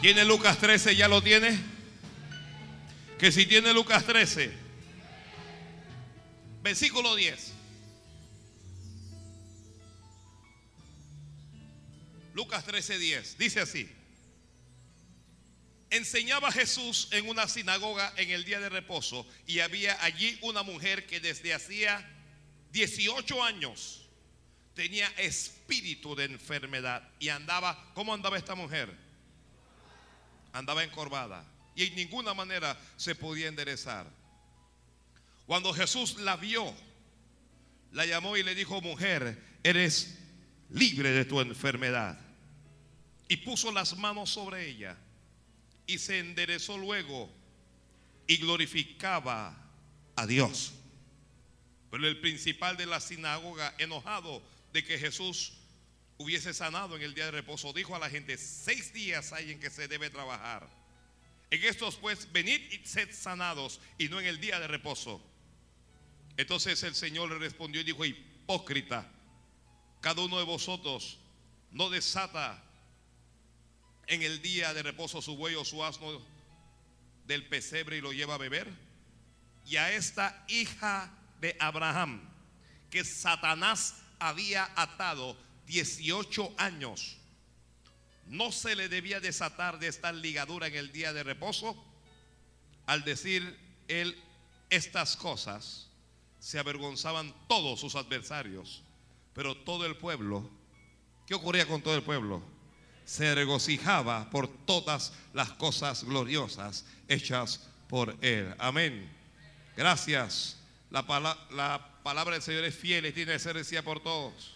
¿Tiene Lucas 13? ¿Ya lo tiene? Que si tiene Lucas 13, versículo 10. Lucas 13, 10. Dice así. Enseñaba Jesús en una sinagoga en el día de reposo y había allí una mujer que desde hacía 18 años tenía espíritu de enfermedad y andaba, ¿cómo andaba esta mujer? Andaba encorvada y en ninguna manera se podía enderezar. Cuando Jesús la vio, la llamó y le dijo, mujer, eres libre de tu enfermedad. Y puso las manos sobre ella y se enderezó luego y glorificaba a Dios. Pero el principal de la sinagoga, enojado de que Jesús hubiese sanado en el día de reposo, dijo a la gente, seis días hay en que se debe trabajar. En estos pues, venid y sed sanados y no en el día de reposo. Entonces el Señor le respondió y dijo, hipócrita, cada uno de vosotros no desata en el día de reposo su buey o su asno del pesebre y lo lleva a beber. Y a esta hija de Abraham, que Satanás había atado 18 años, no se le debía desatar de esta ligadura en el día de reposo. Al decir él estas cosas, se avergonzaban todos sus adversarios, pero todo el pueblo, ¿qué ocurría con todo el pueblo? se regocijaba por todas las cosas gloriosas hechas por él. Amén. Gracias. La, la palabra del Señor es fiel y tiene que ser decida por todos.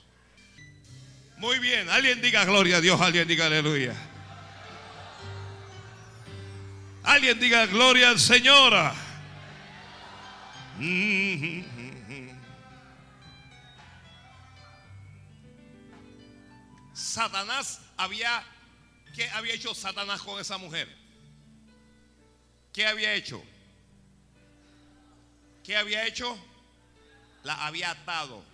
Muy bien. Alguien diga gloria a Dios. Alguien diga aleluya. Alguien diga gloria al Señor. Satanás había, ¿qué había hecho Satanás con esa mujer? ¿Qué había hecho? ¿Qué había hecho? La había atado.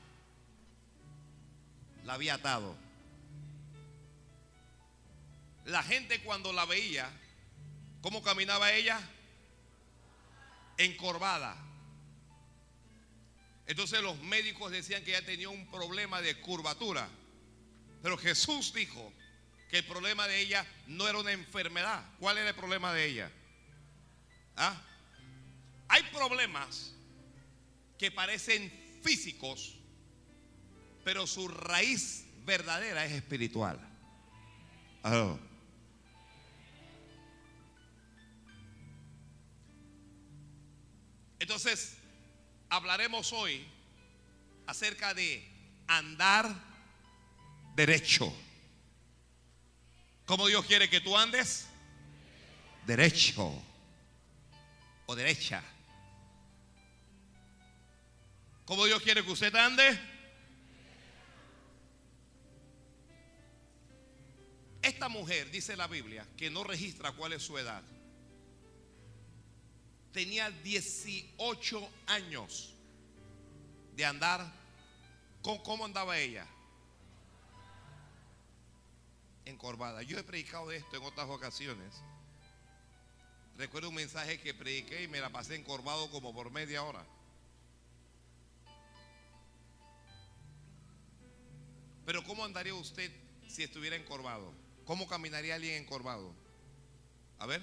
La había atado. La gente cuando la veía, ¿cómo caminaba ella? Encorvada. Entonces los médicos decían que ella tenía un problema de curvatura. Pero Jesús dijo que el problema de ella no era una enfermedad. ¿Cuál era el problema de ella? ¿Ah? Hay problemas que parecen físicos, pero su raíz verdadera es espiritual. Entonces, hablaremos hoy acerca de andar derecho. ¿Cómo Dios quiere que tú andes? Derecho o derecha. ¿Cómo Dios quiere que usted ande? Esta mujer, dice la Biblia, que no registra cuál es su edad, tenía 18 años de andar. ¿Con cómo andaba ella? encorvada. Yo he predicado de esto en otras ocasiones. Recuerdo un mensaje que prediqué y me la pasé encorvado como por media hora. Pero ¿cómo andaría usted si estuviera encorvado? ¿Cómo caminaría alguien encorvado? A ver.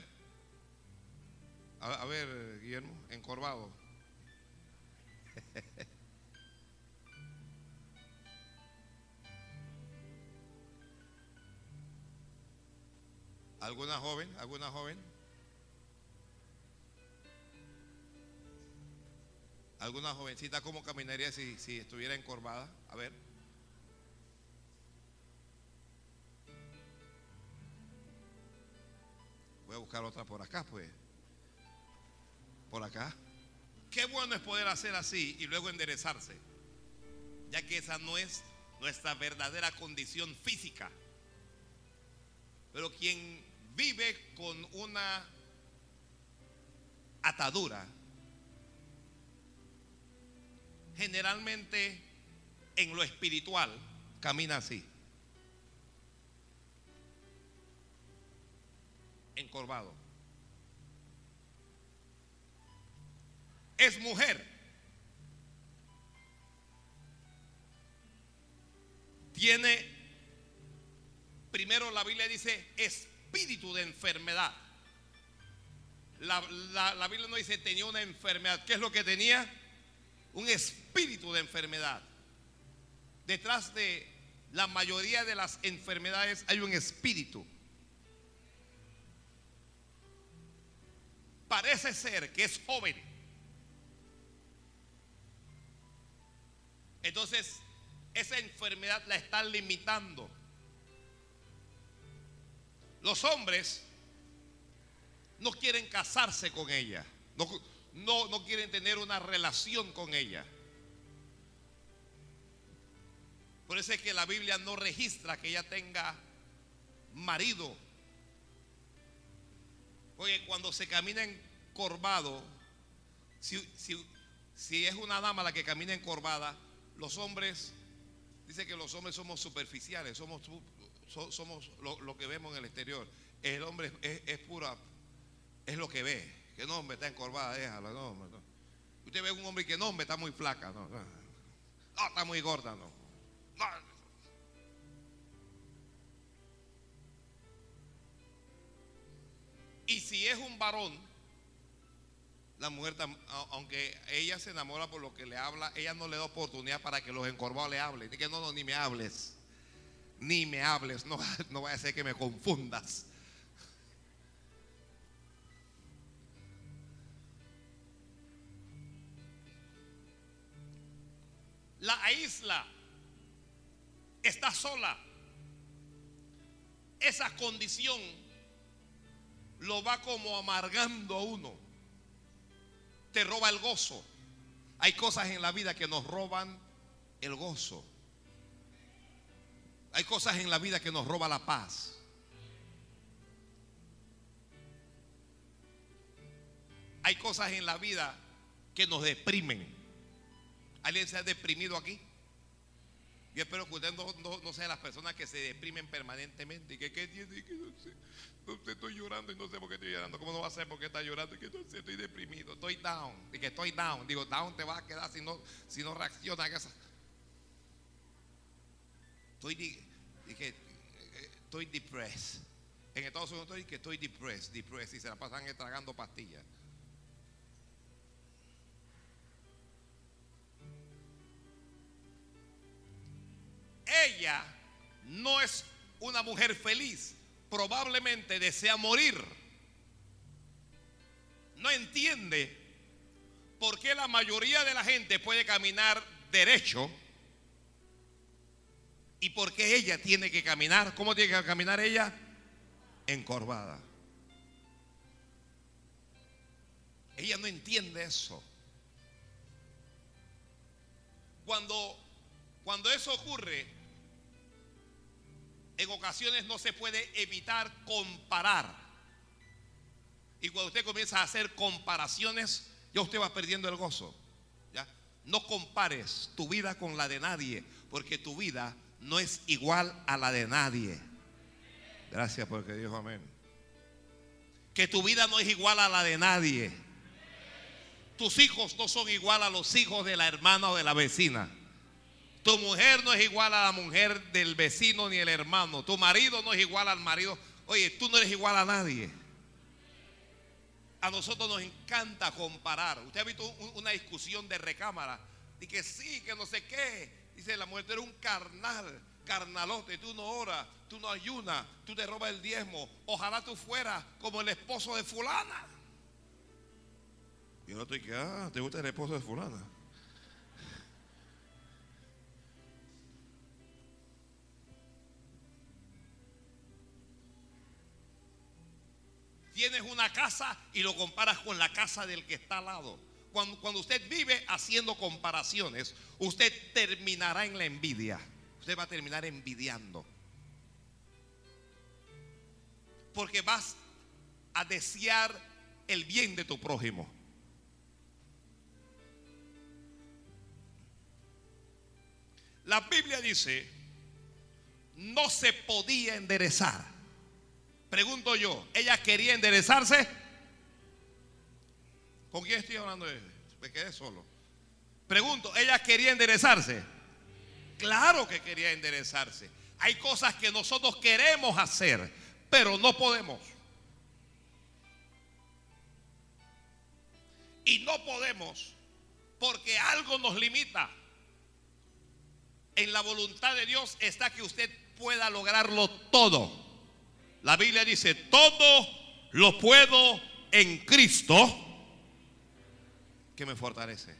A, ver, Guillermo, encorvado. ¿Alguna joven? ¿Alguna joven? ¿Alguna jovencita cómo caminaría si, si estuviera encorvada? A ver. Voy a buscar otra por acá, pues. Por acá. Qué bueno es poder hacer así y luego enderezarse. Ya que esa no es nuestra verdadera condición física. Pero quien vive con una atadura, generalmente en lo espiritual camina así. Encorvado. Es mujer. Tiene, primero la Biblia dice, espíritu de enfermedad. La, la Biblia no dice tenía una enfermedad. ¿Qué es lo que tenía? Un espíritu de enfermedad. Detrás de la mayoría de las enfermedades hay un espíritu. Parece ser que es joven. Entonces, esa enfermedad la está limitando. Los hombres no quieren casarse con ella. No, no, no quieren tener una relación con ella. Por eso es que la Biblia no registra que ella tenga marido. Porque cuando se camina encorvado, si, si, es una dama la que camina encorvada, los hombres, dice que los hombres somos superficiales, somos, somos lo, que vemos en el exterior. El hombre es, pura, es lo que ve. Que no, hombre, está encorvada, déjalo, no, Usted ve un hombre que no, hombre, está muy flaca, no, no, no está muy gorda, no. Y si es un varón, la mujer, aunque ella se enamora por lo que le habla, ella no le da oportunidad para que los encorvados le hablen. Dice que no, no, ni me hables. Ni me hables. No, no vaya a ser que me confundas. La isla está sola. Esa condición lo va como amargando a uno. Te roba el gozo. Hay cosas en la vida que nos roban el gozo. Hay cosas en la vida que nos roba la paz. Hay cosas en la vida que nos deprimen. ¿Alguien se ha deprimido aquí? Yo espero que usted no, sea las personas que se deprimen permanentemente y que, ¿qué tiene? Que no sé, no sé, estoy llorando y no sé por qué estoy llorando. ¿Cómo no va a ser porque está llorando? Y que no sé, estoy deprimido, estoy down. Y que estoy down. Digo, down te va a quedar si no, si no reacciona esa. Estoy, dije, estoy depressed. En Estados Unidos estoy que estoy depressed, depressed y se la pasan tragando pastillas. Ella no es una mujer feliz, probablemente desea morir. No entiende por qué la mayoría de la gente puede caminar derecho y por qué ella tiene que caminar. ¿Cómo tiene que caminar ella? Encorvada. Ella no entiende eso. Cuando, cuando eso ocurre, en ocasiones no se puede evitar comparar. Y cuando usted comienza a hacer comparaciones, ya usted va perdiendo el gozo. ¿ya? No compares tu vida con la de nadie, porque tu vida no es igual a la de nadie. Gracias porque dijo amén. Que tu vida no es igual a la de nadie. Tus hijos no son igual a los hijos de la hermana o de la vecina. Tu mujer no es igual a la mujer del vecino ni el hermano. Tu marido no es igual al marido. Oye, tú no eres igual a nadie. A nosotros nos encanta comparar. Usted ha visto una discusión de recámara. Y que sí, que no sé qué. Dice la mujer, tú eres un carnal, carnalote. Tú no oras, tú no ayunas, tú te robas el diezmo. Ojalá tú fueras como el esposo de fulana. Y no estoy que, ah, ¿te gusta el esposo de fulana? Tienes una casa y lo comparas con la casa del que está al lado. Cuando, cuando usted vive haciendo comparaciones, usted terminará en la envidia. Usted va a terminar envidiando. Porque vas a desear el bien de tu prójimo. La Biblia dice, no se podía enderezar Pregunto yo, ¿ella quería enderezarse? ¿Con quién estoy hablando? Me quedé solo. Pregunto, ¿ella quería enderezarse? Claro que quería enderezarse. Hay cosas que nosotros queremos hacer, pero no podemos. Y no podemos porque algo nos limita. En la voluntad de Dios está que usted pueda lograrlo todo. La Biblia dice, todo lo puedo en Cristo que me fortalece.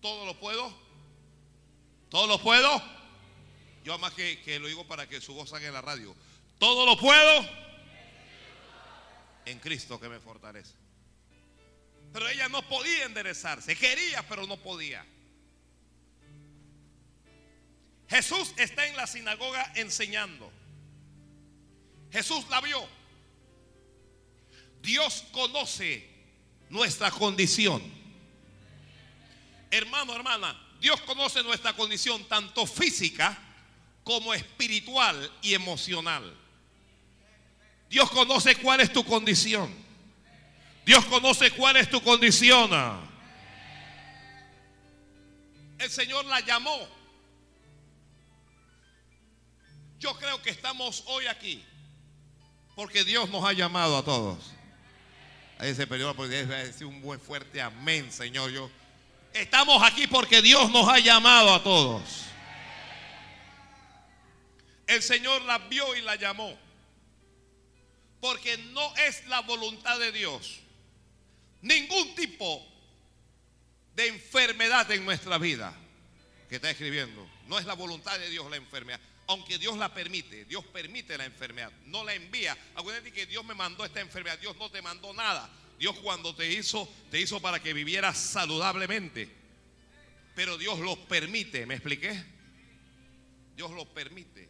Todo lo puedo. Todo lo puedo. Yo más que, que lo digo para que su voz salga en la radio. Todo lo puedo en Cristo que me fortalece. Pero ella no podía enderezarse. Quería, pero no podía. Jesús está en la sinagoga enseñando. Jesús la vio. Dios conoce nuestra condición. Hermano, hermana, Dios conoce nuestra condición tanto física como espiritual y emocional. Dios conoce cuál es tu condición. Dios conoce cuál es tu condición. El Señor la llamó. Yo creo que estamos hoy aquí porque Dios nos ha llamado a todos. A ese periodo podría decir un buen fuerte amén, Señor. Yo estamos aquí porque Dios nos ha llamado a todos. El Señor la vio y la llamó. Porque no es la voluntad de Dios ningún tipo de enfermedad en nuestra vida que está escribiendo. No es la voluntad de Dios la enfermedad. Aunque Dios la permite, Dios permite la enfermedad, no la envía. Acuérdate que Dios me mandó esta enfermedad, Dios no te mandó nada. Dios cuando te hizo, te hizo para que vivieras saludablemente. Pero Dios lo permite, ¿me expliqué? Dios lo permite.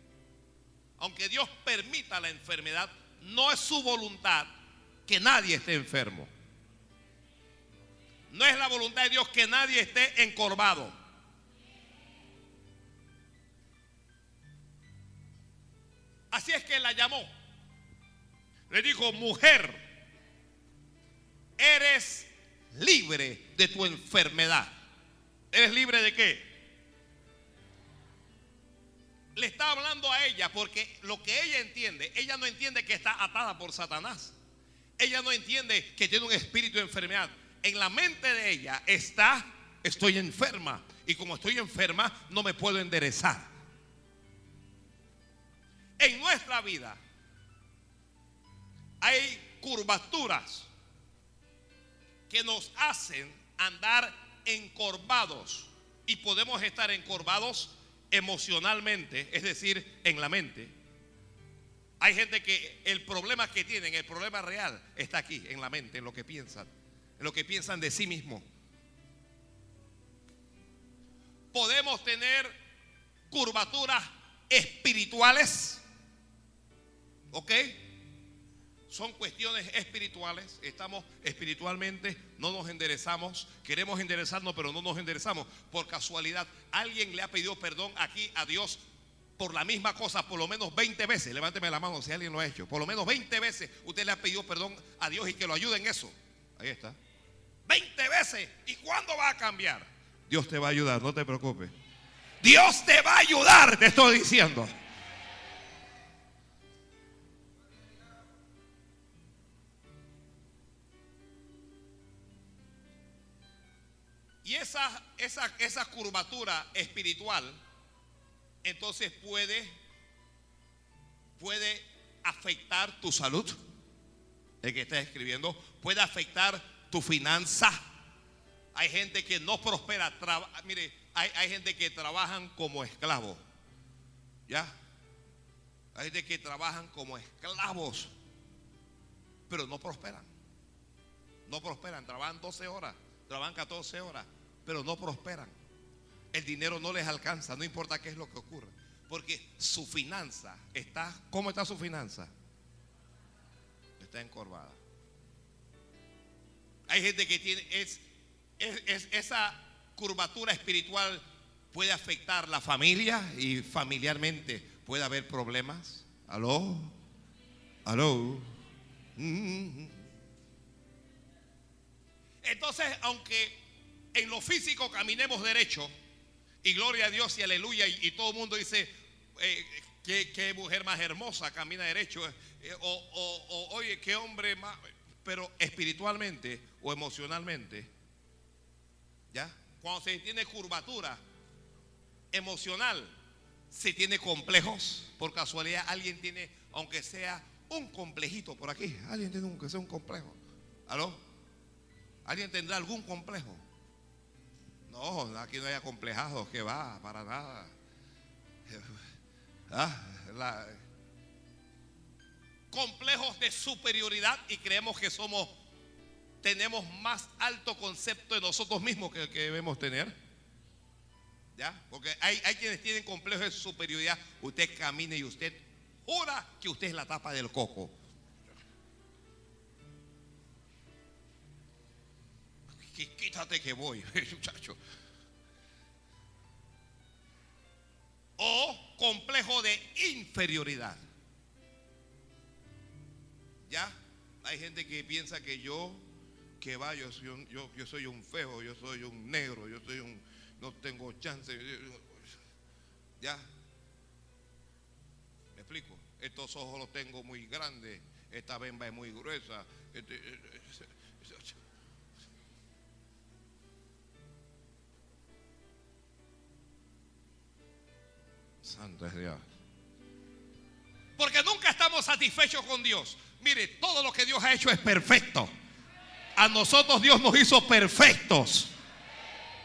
Aunque Dios permita la enfermedad, no es su voluntad que nadie esté enfermo. No es la voluntad de Dios que nadie esté encorvado. Así es que la llamó. Le dijo, mujer, eres libre de tu enfermedad. ¿Eres libre de qué? Le está hablando a ella porque lo que ella entiende, ella no entiende que está atada por Satanás. Ella no entiende que tiene un espíritu de enfermedad en la mente de ella está, estoy enferma. Y como estoy enferma, no me puedo enderezar. En nuestra vida hay curvaturas que nos hacen andar encorvados. Y podemos estar encorvados emocionalmente, es decir, en la mente. Hay gente que el problema que tienen, el problema real, está aquí, en la mente, en lo que piensan lo que piensan de sí mismos. Podemos tener curvaturas espirituales. ¿Ok? Son cuestiones espirituales. Estamos espiritualmente, no nos enderezamos. Queremos enderezarnos, pero no nos enderezamos. Por casualidad, alguien le ha pedido perdón aquí a Dios por la misma cosa por lo menos 20 veces. Levánteme la mano si alguien lo ha hecho. Por lo menos 20 veces usted le ha pedido perdón a Dios y que lo ayude en eso. Ahí está. 20 veces. ¿Y cuándo va a cambiar? Dios te va a ayudar, no te preocupes. Dios te va a ayudar, te estoy diciendo. Y esa, esa, esa curvatura espiritual, entonces puede, puede afectar tu salud. El que está escribiendo, puede afectar tu finanza. Hay gente que no prospera. mire, hay, hay, gente que trabajan como esclavos. ¿Ya? Hay gente que trabajan como esclavos. Pero no prosperan. No prosperan. Trabajan 12 horas. Trabajan 14 horas. Pero no prosperan. El dinero no les alcanza. No importa qué es lo que ocurra. Porque su finanza está. ¿Cómo está su finanza? Está encorvada. Hay gente que tiene es, esa curvatura espiritual puede afectar la familia y familiarmente puede haber problemas. ¿Aló? ¿Aló? Mm. Entonces, aunque en lo físico caminemos derecho, y gloria a Dios y aleluya, y, todo el mundo dice, eh, qué, mujer más hermosa camina derecho, eh, o, oye, qué hombre más, pero espiritualmente o emocionalmente, ¿ya? Cuando se tiene curvatura emocional, se tiene complejos, por casualidad alguien tiene, aunque sea un complejito por aquí, alguien tiene un, que sea un complejo, ¿aló? ¿Alguien tendrá algún complejo? No, aquí no hay acomplejados, que va, para nada. Ah, complejos de superioridad y creemos que somos, tenemos más alto concepto de nosotros mismos que debemos tener. ¿Ya? Porque hay, hay quienes tienen complejos de superioridad. Usted camina y usted jura que usted es la tapa del coco. Quítate que voy, muchacho. O complejo de inferioridad. ¿Ya? Hay gente que piensa que yo, que va, yo soy un, yo, yo soy un feo, yo soy un negro, yo soy un, no tengo chance. ¿Ya? ¿Me explico? Estos ojos los tengo muy grandes, esta bemba es muy gruesa. Este, Santo es Dios. Porque nunca estamos satisfechos con Dios. Mire, todo lo que Dios ha hecho es perfecto. A nosotros Dios nos hizo perfectos.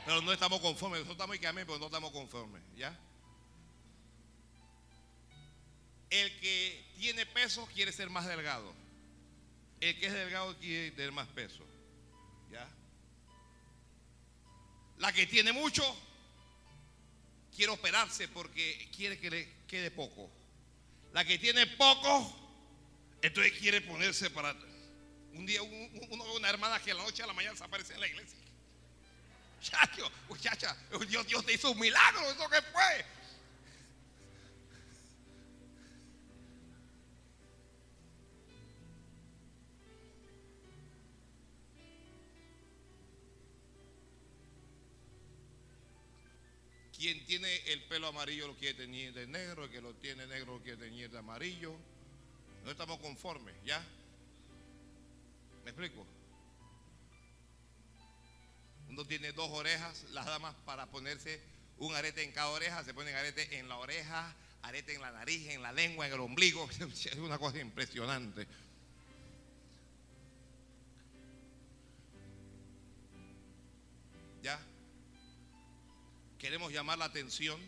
Pero no estamos conformes. Nosotros estamos que amén, pero no estamos conformes. ¿Ya? El que tiene peso quiere ser más delgado. El que es delgado quiere tener más peso. ¿Ya? La que tiene mucho quiere operarse porque quiere que le quede poco. La que tiene poco, entonces quiere ponerse para... Un día una hermana que a la noche a la mañana se aparece en la iglesia. Muchacho, muchacha, Dios, Dios te hizo un milagro, ¿eso que fue? Quien tiene el pelo amarillo lo quiere tener de negro, el que lo tiene negro lo quiere tener de amarillo. No estamos conformes, ¿ya? ¿Me explico? Uno tiene dos orejas, las damas para ponerse un arete en cada oreja, se ponen arete en la oreja, arete en la nariz, en la lengua, en el ombligo. Es una cosa impresionante. Queremos llamar la atención.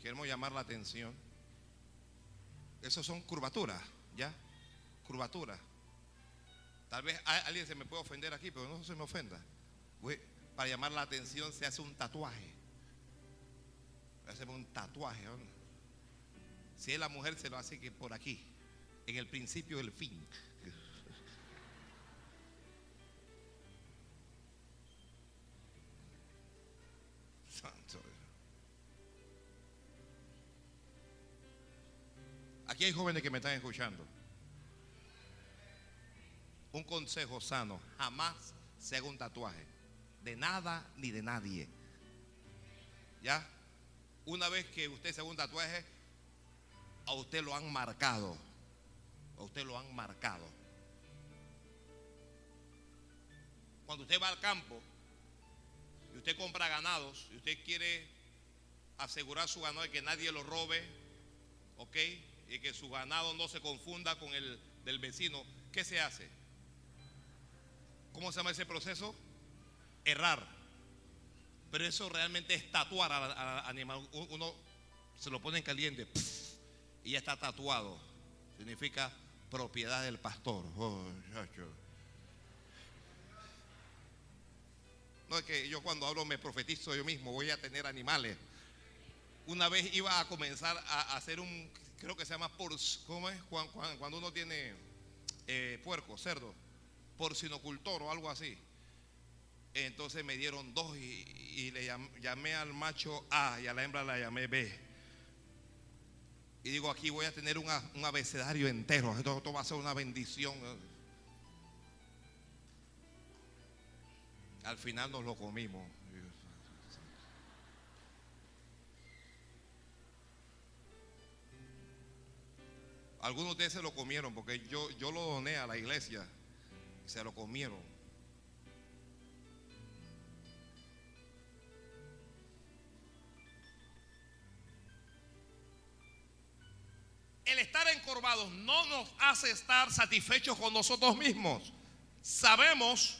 Queremos llamar la atención. Esos son curvaturas, ¿ya? Curvaturas. Tal vez alguien se me puede ofender aquí, pero no se me ofenda. para llamar la atención se hace un tatuaje. Hacemos un tatuaje. Si es la mujer, se lo hace que por aquí. En el principio del fin. Aquí hay jóvenes que me están escuchando. Un consejo sano, jamás se haga un tatuaje. De nada ni de nadie. ¿Ya? Una vez que usted se haga un tatuaje, a usted lo han marcado. A usted lo han marcado. Cuando usted va al campo y usted compra ganados y usted quiere asegurar su ganado de que nadie lo robe, ¿ok? Y que su ganado no se confunda con el del vecino, ¿qué se hace? ¿Cómo se llama ese proceso? Errar. Pero eso realmente es tatuar al, animal. Uno se lo pone en caliente y ya está tatuado. Significa propiedad del pastor. Oh, no es que yo cuando hablo me profetizo yo mismo, voy a tener animales. Una vez iba a comenzar a hacer un creo que se llama por, ¿cómo es? Cuando uno tiene eh, puerco, cerdo, porcinocultor o algo así. Entonces me dieron dos y, le llamé, al macho A y a la hembra la llamé B. Y digo, aquí voy a tener una- un abecedario entero. Esto, esto va a ser una bendición. Al final nos lo comimos. Algunos de ustedes se lo comieron porque yo, yo lo doné a la iglesia y se lo comieron. El estar encorvados no nos hace estar satisfechos con nosotros mismos. Sabemos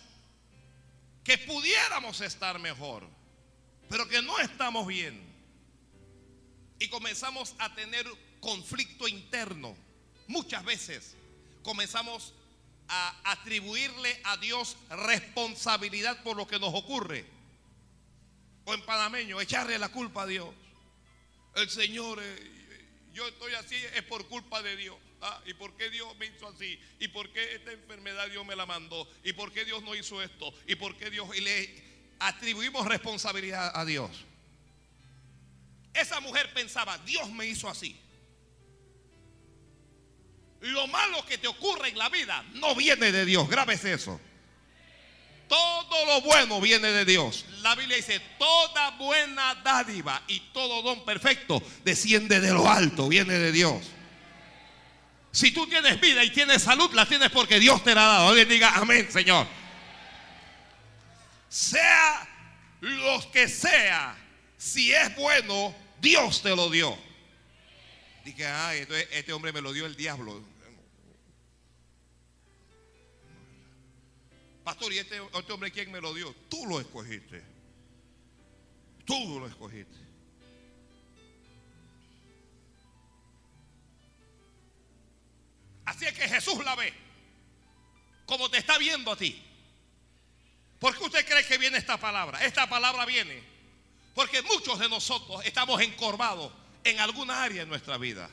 que pudiéramos estar mejor, pero que no estamos bien. Y comenzamos a tener conflicto interno. Muchas veces comenzamos a atribuirle a Dios responsabilidad por lo que nos ocurre. O en panameño, echarle la culpa a Dios. El Señor, eh, yo estoy así, es por culpa de Dios. Ah, ¿Y por qué Dios me hizo así? ¿Y por qué esta enfermedad Dios me la mandó? ¿Y por qué Dios no hizo esto? ¿Y por qué Dios? Y le atribuimos responsabilidad a Dios. Esa mujer pensaba, Dios me hizo así. Lo malo que te ocurre en la vida no viene de Dios. Grábese eso. Todo lo bueno viene de Dios. La Biblia dice, toda buena dádiva y todo don perfecto desciende de lo alto, viene de Dios. Si tú tienes vida y tienes salud, la tienes porque Dios te la ha dado. Alguien diga amén, Señor. Sea lo que sea, si es bueno, Dios te lo dio. Dije, ay, entonces este hombre me lo dio el diablo. Pastor, ¿y este, este hombre quién me lo dio? Tú lo escogiste. Tú lo escogiste. Así es que Jesús la ve como te está viendo a ti. ¿Por qué usted cree que viene esta palabra? Esta palabra viene porque muchos de nosotros estamos encorvados en alguna área de nuestra vida.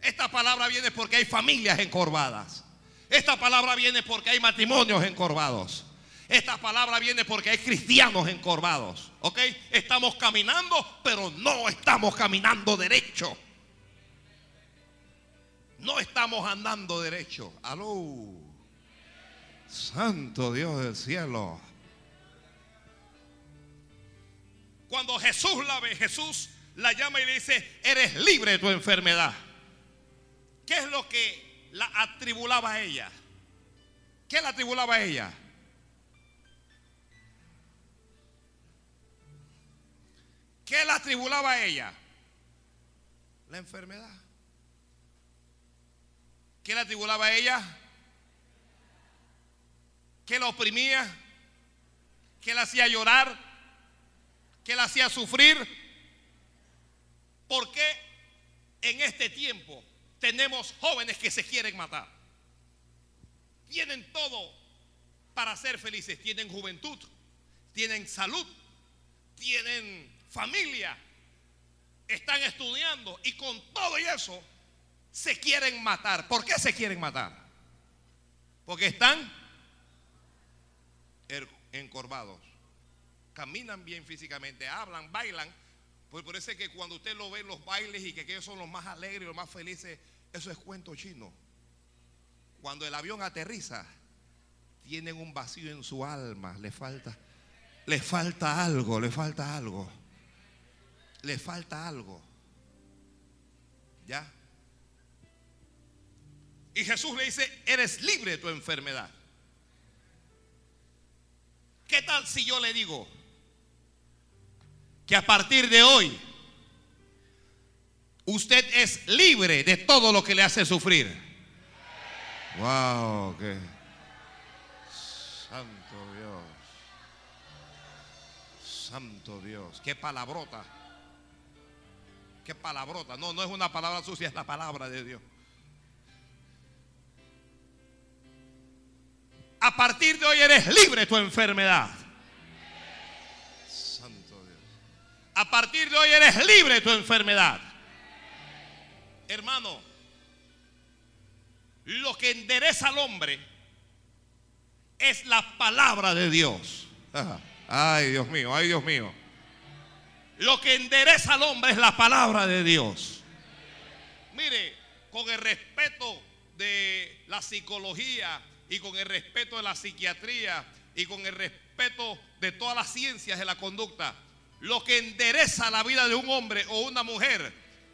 Esta palabra viene porque hay familias encorvadas. Esta palabra viene porque hay matrimonios encorvados. Esta palabra viene porque hay cristianos encorvados. ¿Ok? Estamos caminando, pero no estamos caminando derecho. No estamos andando derecho. Aló. Santo Dios del cielo. Cuando Jesús la ve, Jesús la llama y le dice, eres libre de tu enfermedad. ¿Qué es lo que la atribulaba a ella? ¿Qué la atribulaba a ella? ¿Qué la atribulaba a ella? La enfermedad. ¿Qué la atribulaba a ella? ¿Qué la oprimía? ¿Qué la hacía llorar? ¿Qué la hacía sufrir? ¿Por qué en este tiempo tenemos jóvenes que se quieren matar? Tienen todo para ser felices. Tienen juventud, tienen salud, tienen familia, están estudiando y con todo y eso se quieren matar. ¿Por qué se quieren matar? Porque están er- encorvados. Caminan bien físicamente, hablan, bailan. Pues por eso es que cuando usted lo ve en los bailes y que ellos son los más alegres los más felices, eso es cuento chino. Cuando el avión aterriza, tienen un vacío en su alma, le falta, le falta algo, le falta algo. Le falta algo. ¿Ya? Y Jesús le dice, eres libre de tu enfermedad. ¿Qué tal si yo le digo que a partir de hoy usted es libre de todo lo que le hace sufrir? Wow, qué santo Dios. Santo Dios, qué palabrota. Qué palabrota. No, no es una palabra sucia, es la palabra de Dios. A partir de hoy eres libre de tu enfermedad. A partir de hoy eres libre de tu enfermedad. Hermano, lo que endereza al hombre es la palabra de Dios. Ay, Dios mío, ay, Dios mío. Lo que endereza al hombre es la palabra de Dios. Mire, con el respeto de la psicología y con el respeto de la psiquiatría y con el respeto de todas las ciencias de la conducta, lo que endereza la vida de un hombre o una mujer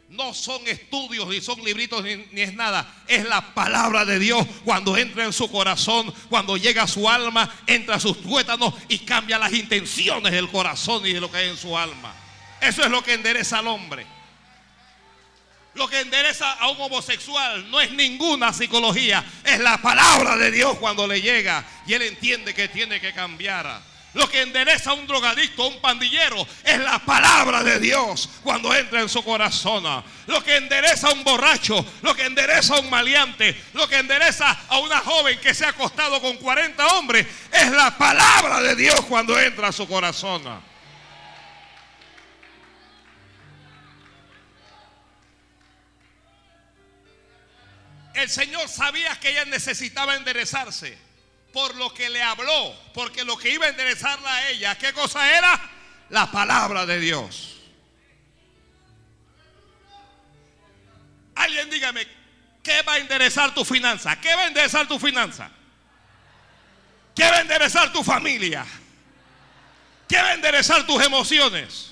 no son estudios ni son libritos ni, es nada. Es la palabra de Dios cuando entra en su corazón, cuando llega a su alma, entra a sus tuétanos y cambia las intenciones del corazón y de lo que hay en su alma. Eso es lo que endereza al hombre. Lo que endereza a un homosexual no es ninguna psicología, es la palabra de Dios cuando le llega y él entiende que tiene que cambiar. Lo que endereza a un drogadicto, a un pandillero, es la palabra de Dios cuando entra en su corazón. Lo que endereza a un borracho, lo que endereza a un maleante, lo que endereza a una joven que se ha acostado con 40 hombres, es la palabra de Dios cuando entra a su corazón. El Señor sabía que ella necesitaba enderezarse por lo que le habló, porque lo que iba a enderezarla a ella, ¿qué cosa era? La palabra de Dios. Alguien dígame, ¿qué va a enderezar tu finanza? ¿Qué va a enderezar tu finanza? ¿Qué va a enderezar tu familia? ¿Qué va a enderezar tus emociones?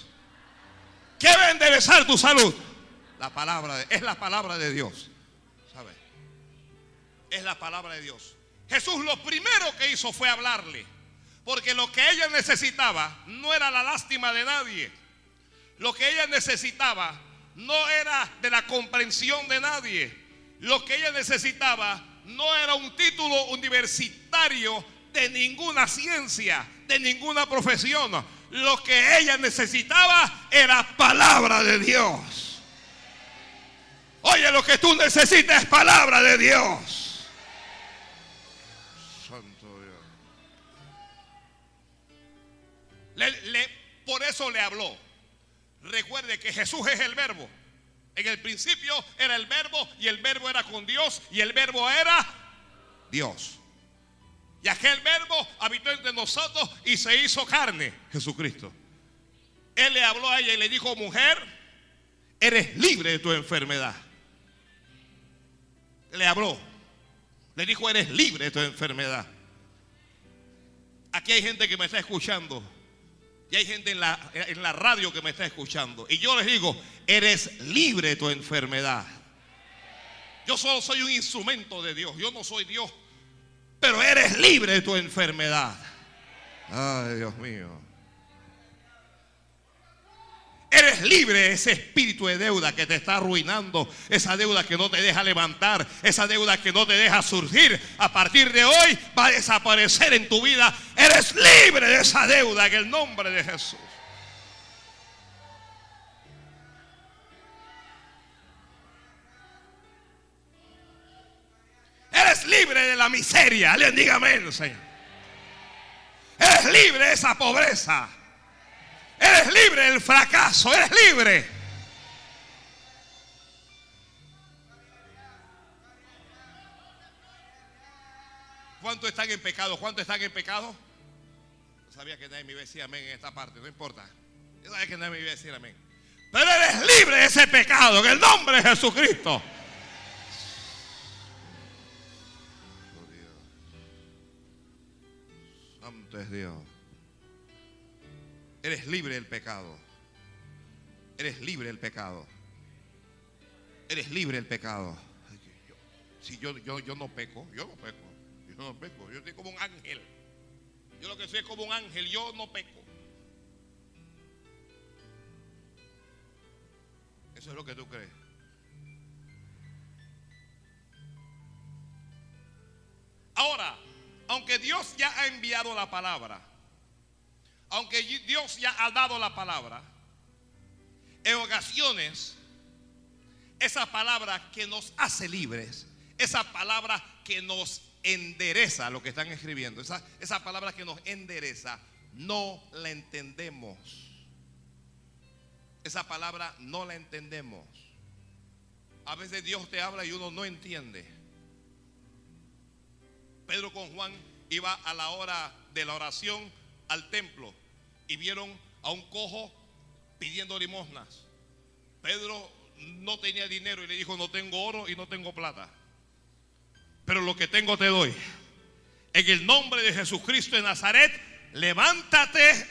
¿Qué va a enderezar tu salud? La palabra de, es la palabra de Dios. ¿Sabe? Es la palabra de Dios. Jesús lo primero que hizo fue hablarle. Porque lo que ella necesitaba no era la lástima de nadie. Lo que ella necesitaba no era de la comprensión de nadie. Lo que ella necesitaba no era un título universitario de ninguna ciencia, de ninguna profesión. Lo que ella necesitaba era palabra de Dios. Oye, lo que tú necesitas es palabra de Dios. Por eso le habló. Recuerde que Jesús es el verbo. En el principio era el verbo y el verbo era con Dios y el verbo era Dios. Y aquel verbo habitó entre nosotros y se hizo carne, Jesucristo. Él le habló a ella y le dijo, mujer, eres libre de tu enfermedad. Le habló. Le dijo, eres libre de tu enfermedad. Aquí hay gente que me está escuchando. Y hay gente en la, en la radio que me está escuchando. Y yo les digo, eres libre de tu enfermedad. Yo solo soy un instrumento de Dios. Yo no soy Dios. Pero eres libre de tu enfermedad. Ay, Dios mío. Eres libre de ese espíritu de deuda que te está arruinando. Esa deuda que no te deja levantar. Esa deuda que no te deja surgir. A partir de hoy va a desaparecer en tu vida. Eres libre de esa deuda en el nombre de Jesús. Eres libre de la miseria. Alguien diga amén, Señor. Eres libre de esa pobreza. Eres libre del fracaso. Eres libre. ¿Cuántos están en pecado? ¿Cuántos están en pecado? Yo sabía que nadie me iba a decir amén en esta parte. No importa. Yo sabía que nadie me iba a decir amén. Pero eres libre de ese pecado. En el nombre de Jesucristo. Santo es Dios. Eres libre del pecado. Eres libre del pecado. Eres libre del pecado. Si yo, yo, yo no peco, yo no peco. Yo no peco. Yo estoy como un ángel. Yo lo que soy es como un ángel. Yo no peco. Eso es lo que tú crees. Ahora, aunque Dios ya ha enviado la palabra, aunque Dios ya ha dado la palabra, en ocasiones, esa palabra que nos hace libres, esa palabra que nos endereza, lo que están escribiendo, esa, esa palabra que nos endereza, no la entendemos. Esa palabra no la entendemos. A veces Dios te habla y uno no entiende. Pedro con Juan iba a la hora de la oración al templo y vieron a un cojo pidiendo limosnas. Pedro no tenía dinero y le dijo, no tengo oro y no tengo plata. Pero lo que tengo te doy. En el nombre de Jesucristo de Nazaret, levántate.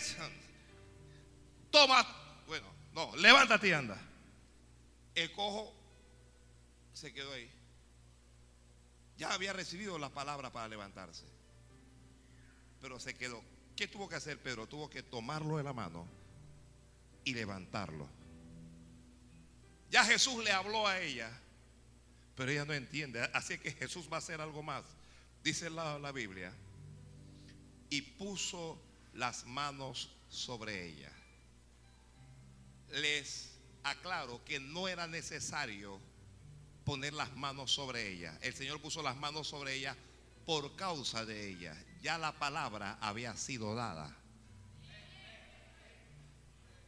Toma, bueno, no, levántate y anda. El cojo se quedó ahí. Ya había recibido la palabra para levantarse. Pero se quedó. ¿Qué tuvo que hacer Pedro? Tuvo que tomarlo de la mano y levantarlo. Ya Jesús le habló a ella, pero ella no entiende. Así que Jesús va a hacer algo más. Dice la, la Biblia. Y puso las manos sobre ella. Les aclaro que no era necesario poner las manos sobre ella. El Señor puso las manos sobre ella por causa de ella. Ya la palabra había sido dada.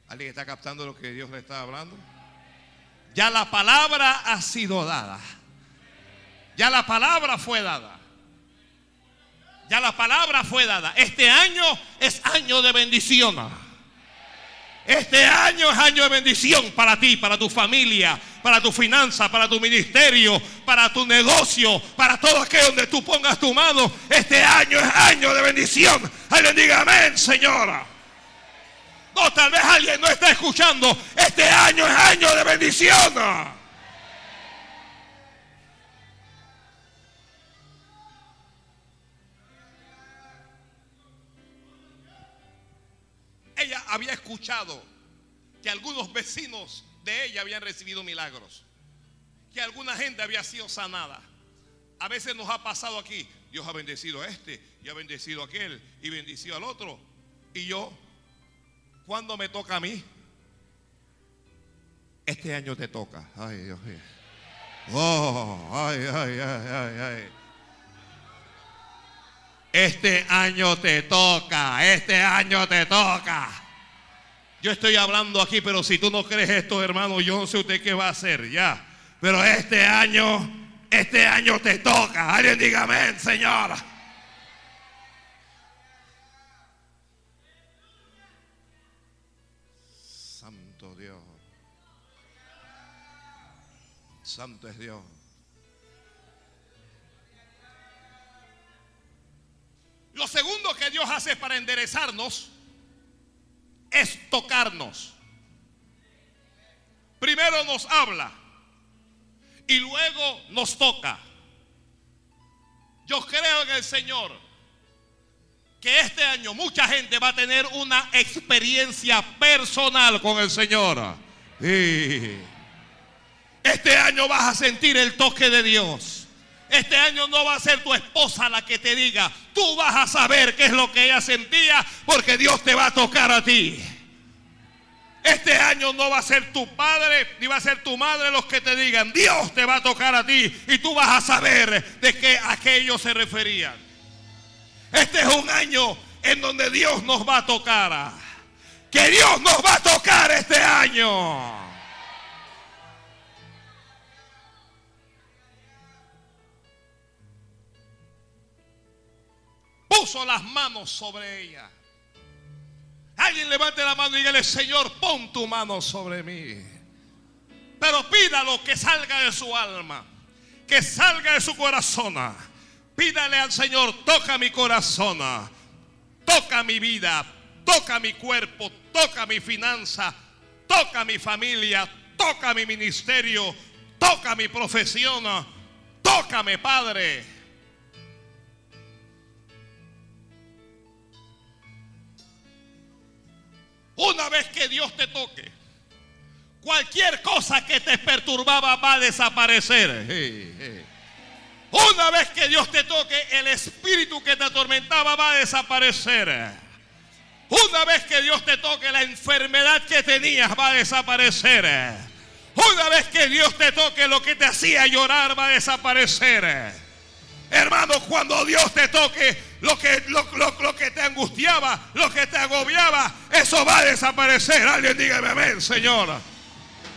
¿Alguien está captando lo que Dios le está hablando? Ya la palabra ha sido dada. Ya la palabra fue dada. Ya la palabra fue dada. Este año es año de bendición. Este año es año de bendición para ti, para tu familia, para tu finanza, para tu ministerio, para tu negocio, para todo aquello donde tú pongas tu mano. Este año es año de bendición. Alguien diga amén, señora. No, tal vez alguien no está escuchando. Este año es año de bendición. Ella había escuchado que algunos vecinos de ella habían recibido milagros, que alguna gente había sido sanada. A veces nos ha pasado aquí, Dios ha bendecido a este y ha bendecido a aquel y bendició al otro. Y yo, ¿cuándo me toca a mí? Este año te toca. Ay, Dios mío. Oh, ay, ay, ay, ay, ay. Este año te toca, este año te toca. Yo estoy hablando aquí, pero si tú no crees esto, hermano, yo no sé usted qué va a hacer, ya. Pero este año, este año te toca. Alguien diga amén, señora. Santo Dios. Santo es Dios. Hace para enderezarnos es tocarnos. Primero nos habla y luego nos toca. Yo creo en el Señor que este año mucha gente va a tener una experiencia personal con el Señor. Este año vas a sentir el toque de Dios. Este año no va a ser tu esposa la que te diga, tú vas a saber qué es lo que ella sentía porque Dios te va a tocar a ti. Este año no va a ser tu padre ni va a ser tu madre los que te digan, Dios te va a tocar a ti y tú vas a saber de qué aquello se referían. Este es un año en donde Dios nos va a tocar. Que Dios nos va a tocar este año. Puso las manos sobre ella. Alguien levante la mano y dígale, Señor, pon tu mano sobre mí. Pero pídalo que salga de su alma, que salga de su corazón. Pídale al Señor, toca mi corazón, toca mi vida, toca mi cuerpo, toca mi finanza, toca mi familia, toca mi ministerio, toca mi profesión, tócame, Padre. Una vez que Dios te toque, cualquier cosa que te perturbaba va a desaparecer. Una vez que Dios te toque, el espíritu que te atormentaba va a desaparecer. Una vez que Dios te toque, la enfermedad que tenías va a desaparecer. Una vez que Dios te toque, lo que te hacía llorar va a desaparecer. Hermano, cuando Dios te toque, lo que, lo, lo, que te angustiaba, lo que te agobiaba, eso va a desaparecer. Alguien dígame amén, Señor.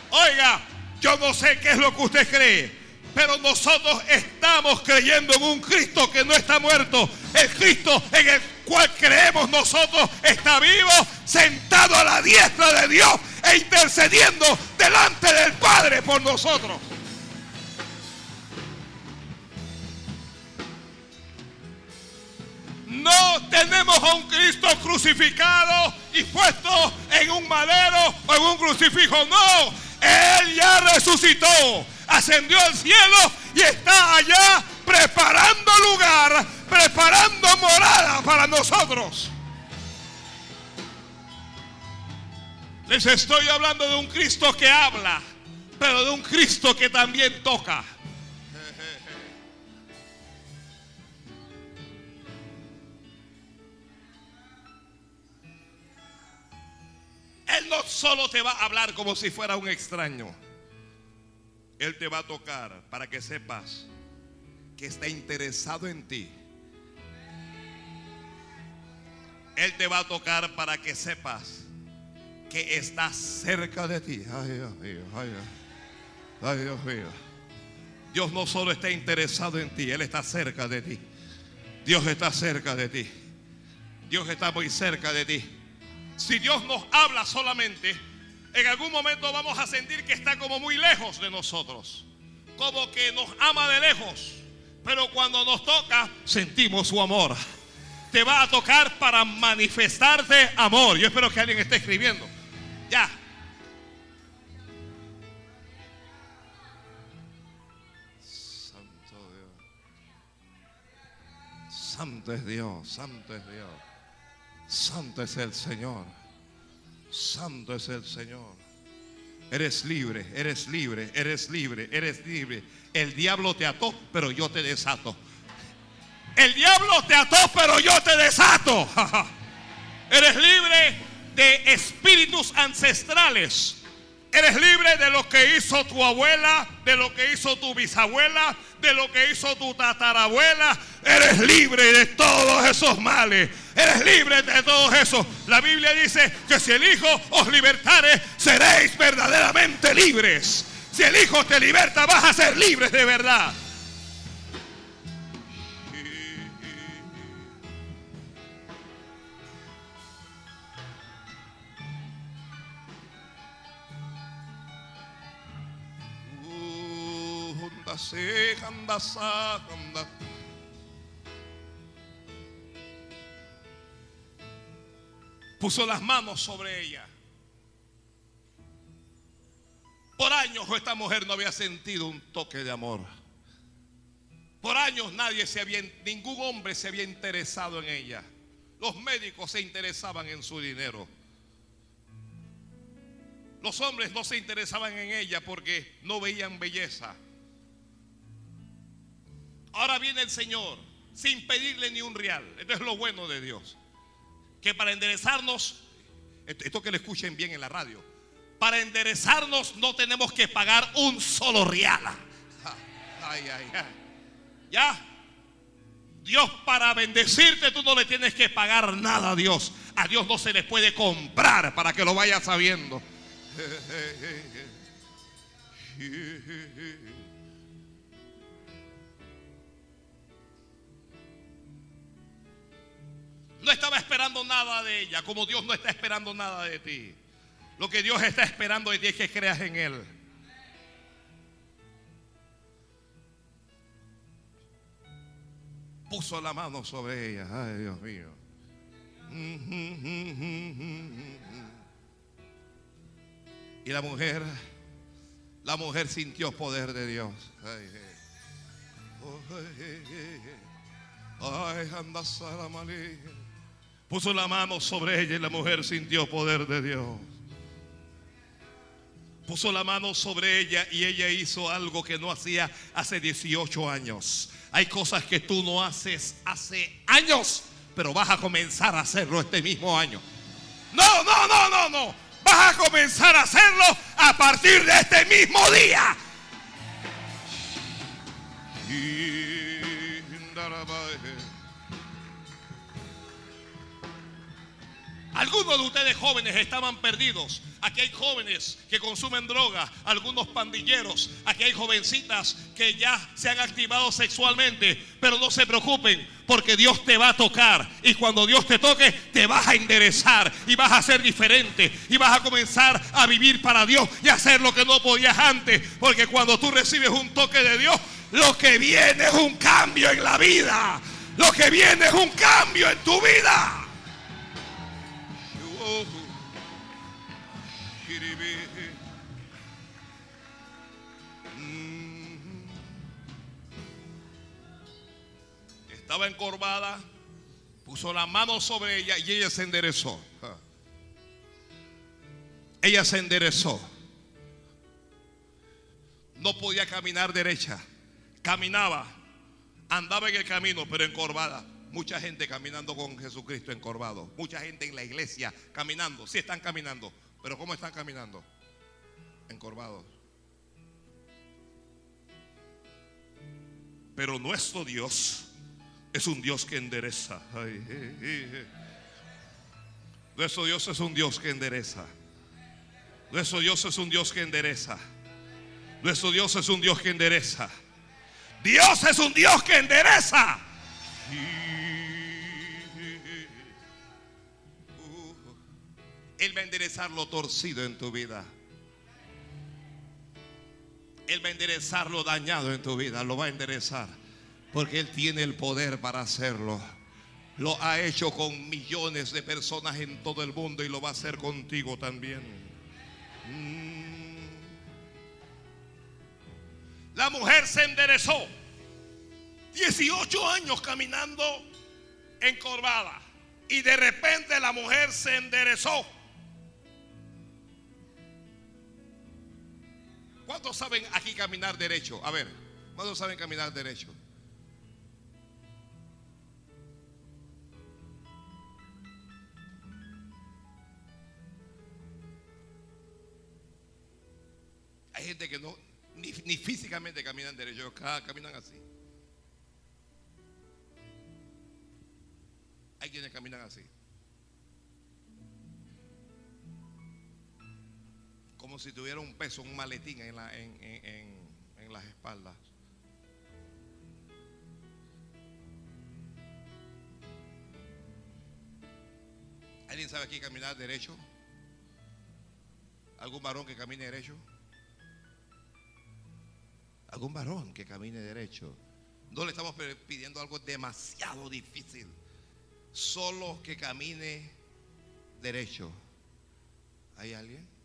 Oiga, yo no sé qué es lo que usted cree, pero nosotros estamos creyendo en un Cristo que no está muerto. El Cristo en el cual creemos nosotros está vivo, sentado a la diestra de Dios e intercediendo delante del Padre por nosotros. No tenemos a un Cristo crucificado y puesto en un madero o en un crucifijo. No, Él ya resucitó, ascendió al cielo y está allá preparando lugar, preparando morada para nosotros. Les estoy hablando de un Cristo que habla, pero de un Cristo que también toca. Él no solo te va a hablar como si fuera un extraño. Él te va a tocar para que sepas que está interesado en ti. Él te va a tocar para que sepas que está cerca de ti. Ay, Dios mío, ay, Dios. ay, Dios mío. Dios no solo está interesado en ti, Él está cerca de ti. Dios está cerca de ti. Dios está muy cerca de ti. Si Dios nos habla solamente, en algún momento vamos a sentir que está como muy lejos de nosotros. Como que nos ama de lejos. Pero cuando nos toca, sentimos su amor. Te va a tocar para manifestarte amor. Yo espero que alguien esté escribiendo. Ya. Santo Dios. Santo es Dios, santo es Dios. Santo es el Señor. Santo es el Señor. Eres libre, eres libre, eres libre, eres libre. El diablo te ató, pero yo te desato. El diablo te ató, pero yo te desato. eres libre de espíritus ancestrales. Eres libre de lo que hizo tu abuela, de lo que hizo tu bisabuela, de lo que hizo tu tatarabuela. Eres libre de todos esos males. Eres libre de todos esos. La Biblia dice que si el Hijo os libertare, seréis verdaderamente libres. Si el Hijo te liberta, vas a ser libres de verdad. Puso las manos sobre ella. Por años esta mujer no había sentido un toque de amor. Por años nadie se había, ningún hombre se había interesado en ella. Los médicos se interesaban en su dinero. Los hombres no se interesaban en ella porque no veían belleza. Ahora viene el Señor sin pedirle ni un real. Esto es lo bueno de Dios. Que para enderezarnos, esto que lo escuchen bien en la radio, para enderezarnos no tenemos que pagar un solo real. Ay, ay, ay. Ya. Dios para bendecirte tú no le tienes que pagar nada a Dios. A Dios no se le puede comprar para que lo vayas sabiendo. No estaba esperando nada de ella, como Dios no está esperando nada de ti. Lo que Dios está esperando de ti es que creas en Él. Puso la mano sobre ella. Ay, Dios mío. Y la mujer, la mujer sintió poder de Dios. Ay, ay, anda Puso la mano sobre ella y la mujer sintió poder de Dios. Puso la mano sobre ella y ella hizo algo que no hacía hace 18 años. Hay cosas que tú no haces hace años, pero vas a comenzar a hacerlo este mismo año. No, no, no, no, no. Vas a comenzar a hacerlo a partir de este mismo día. Algunos de ustedes jóvenes estaban perdidos. Aquí hay jóvenes que consumen droga, algunos pandilleros. Aquí hay jovencitas que ya se han activado sexualmente. Pero no se preocupen, porque Dios te va a tocar. Y cuando Dios te toque, te vas a enderezar y vas a ser diferente. Y vas a comenzar a vivir para Dios y hacer lo que no podías antes. Porque cuando tú recibes un toque de Dios, lo que viene es un cambio en la vida. Lo que viene es un cambio en tu vida. Estaba encorvada, puso la mano sobre ella y ella se enderezó. Ella se enderezó. No podía caminar derecha. Caminaba, andaba en el camino, pero encorvada. Mucha gente caminando con Jesucristo encorvado. Mucha gente en la iglesia caminando. Sí están caminando. Pero ¿cómo están caminando? Encorvados. Pero nuestro Dios es un Dios que endereza. Nuestro Dios es un Dios que endereza. Nuestro Dios es un Dios que endereza. Nuestro Dios es un Dios que endereza. Dios es un Dios que endereza. Él va a enderezar lo torcido en tu vida. Él va a enderezar lo dañado en tu vida. Lo va a enderezar. Porque Él tiene el poder para hacerlo. Lo ha hecho con millones de personas en todo el mundo y lo va a hacer contigo también. Mm. La mujer se enderezó. 18 años caminando encorvada. Y de repente la mujer se enderezó. ¿Cuántos saben aquí caminar derecho? A ver, ¿cuántos saben caminar derecho? Hay gente que no, ni, físicamente caminan derecho, caminan así. Hay quienes caminan así. Si tuviera un peso, un maletín en, la, en, las espaldas. ¿Alguien sabe aquí caminar derecho? ¿Algún varón que camine derecho? ¿Algún varón que camine derecho? No le estamos pidiendo algo demasiado difícil. Solo que camine derecho. ¿Hay alguien?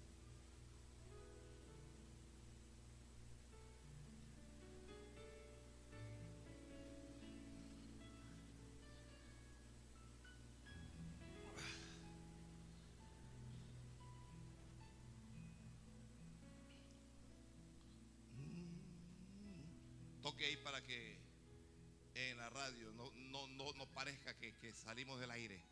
No, no, no, no parezca que salimos del aire.